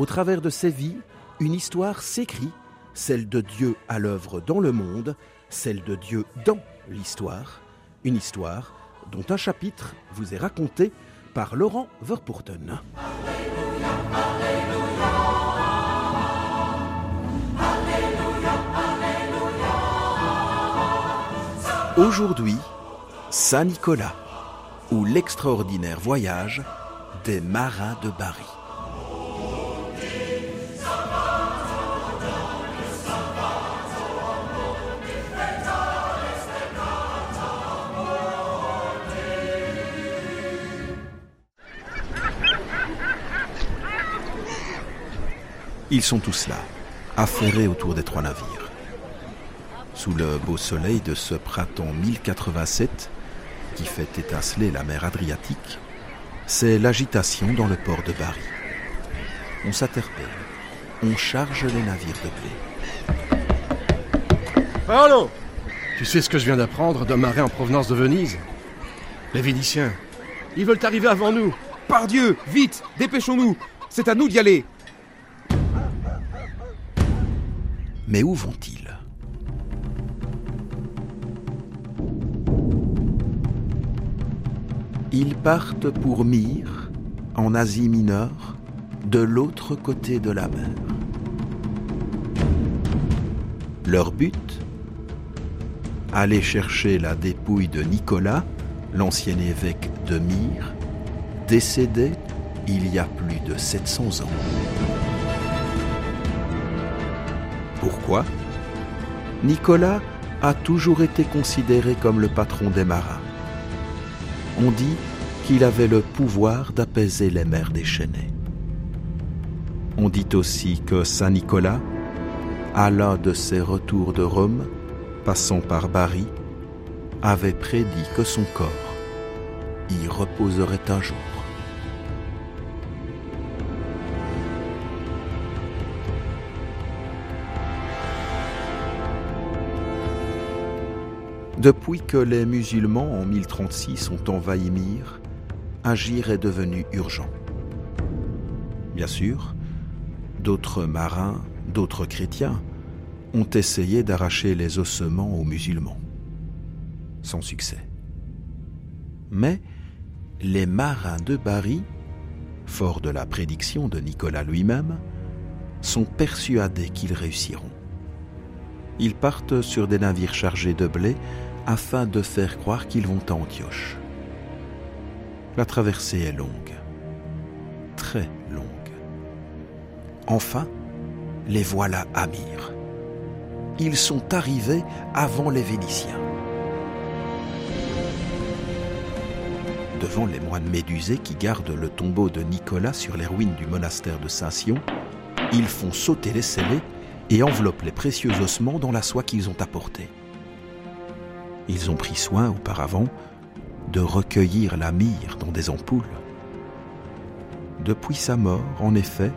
au travers de ces vies, une histoire s'écrit, celle de Dieu à l'œuvre dans le monde, celle de Dieu dans l'histoire, une histoire dont un chapitre vous est raconté par Laurent Verpoorten. Aujourd'hui, Saint Nicolas, ou l'extraordinaire voyage des marins de Bari. Ils sont tous là, affairés autour des trois navires. Sous le beau soleil de ce printemps 1087, qui fait étinceler la mer Adriatique, c'est l'agitation dans le port de Bari. On s'interpelle, on charge les navires de blé. Paolo Tu sais ce que je viens d'apprendre d'un marin en provenance de Venise? Les Vénitiens, ils veulent arriver avant nous. Par Dieu, vite, dépêchons-nous. C'est à nous d'y aller. Mais où vont-ils? Ils partent pour Myre, en Asie mineure, de l'autre côté de la mer. Leur but? Aller chercher la dépouille de Nicolas, l'ancien évêque de Myre, décédé il y a plus de 700 ans. Pourquoi? Nicolas a toujours été considéré comme le patron des marins. On dit qu'il avait le pouvoir d'apaiser les mers déchaînées. On dit aussi que Saint Nicolas, à l'un de ses retours de Rome, passant par Bari, avait prédit que son corps y reposerait un jour. Depuis que les musulmans en 1036 ont envahi Myre, agir est devenu urgent. Bien sûr, d'autres marins, d'autres chrétiens ont essayé d'arracher les ossements aux musulmans. Sans succès. Mais les marins de Bari, forts de la prédiction de Nicolas lui-même, sont persuadés qu'ils réussiront. Ils partent sur des navires chargés de blé afin de faire croire qu'ils vont à Antioche. La traversée est longue, très longue. Enfin, les voilà à Myre. Ils sont arrivés avant les Vénitiens. Devant les moines médusés qui gardent le tombeau de Nicolas sur les ruines du monastère de Saint-Sion, ils font sauter les scellés et enveloppent les précieux ossements dans la soie qu'ils ont apportée ils ont pris soin auparavant de recueillir la myrrhe dans des ampoules. Depuis sa mort, en effet,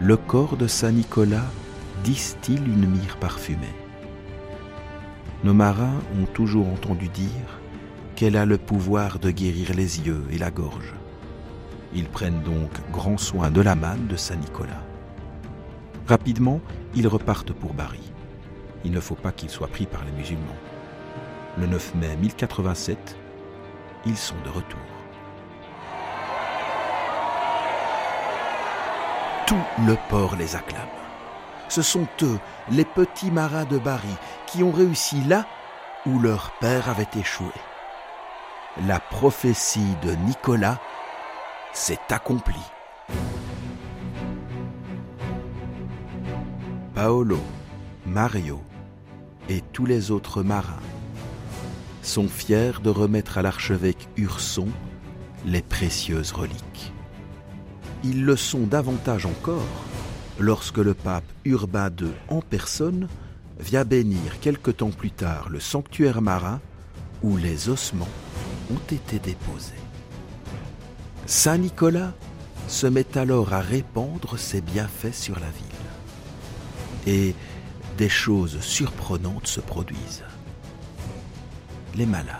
le corps de Saint Nicolas distille une myrrhe parfumée. Nos marins ont toujours entendu dire qu'elle a le pouvoir de guérir les yeux et la gorge. Ils prennent donc grand soin de la manne de Saint Nicolas. Rapidement, ils repartent pour Bari. Il ne faut pas qu'ils soient pris par les musulmans le 9 mai 1087, ils sont de retour. Tout le port les acclame. Ce sont eux, les petits marins de Bari, qui ont réussi là où leur père avait échoué. La prophétie de Nicolas s'est accomplie. Paolo, Mario et tous les autres marins sont fiers de remettre à l'archevêque Urson les précieuses reliques. Ils le sont davantage encore lorsque le pape Urbain II en personne vient bénir quelque temps plus tard le sanctuaire marin où les ossements ont été déposés. Saint Nicolas se met alors à répandre ses bienfaits sur la ville. Et des choses surprenantes se produisent. Les malades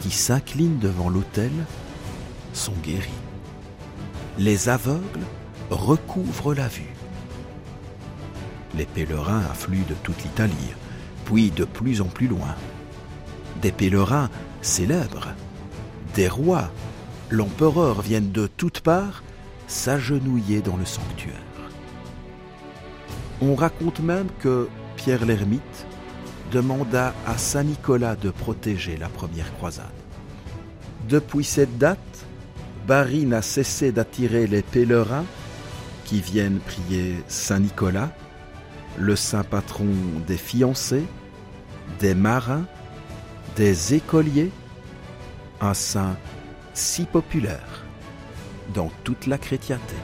qui s'inclinent devant l'autel sont guéris. Les aveugles recouvrent la vue. Les pèlerins affluent de toute l'Italie, puis de plus en plus loin. Des pèlerins célèbres, des rois, l'empereur viennent de toutes parts s'agenouiller dans le sanctuaire. On raconte même que Pierre l'Ermite demanda à Saint Nicolas de protéger la première croisade. Depuis cette date, Bari n'a cessé d'attirer les pèlerins qui viennent prier Saint Nicolas, le saint patron des fiancés, des marins, des écoliers, un saint si populaire dans toute la chrétienté.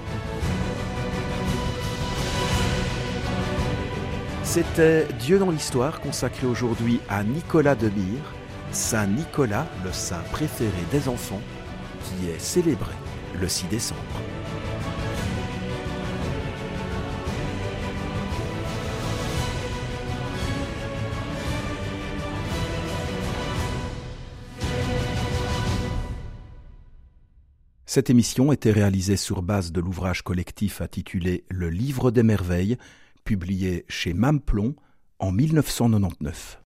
C'était Dieu dans l'histoire consacré aujourd'hui à Nicolas de Myre, Saint Nicolas, le saint préféré des enfants, qui est célébré le 6 décembre. Cette émission était réalisée sur base de l'ouvrage collectif intitulé Le Livre des Merveilles, publié chez Mamplon en 1999.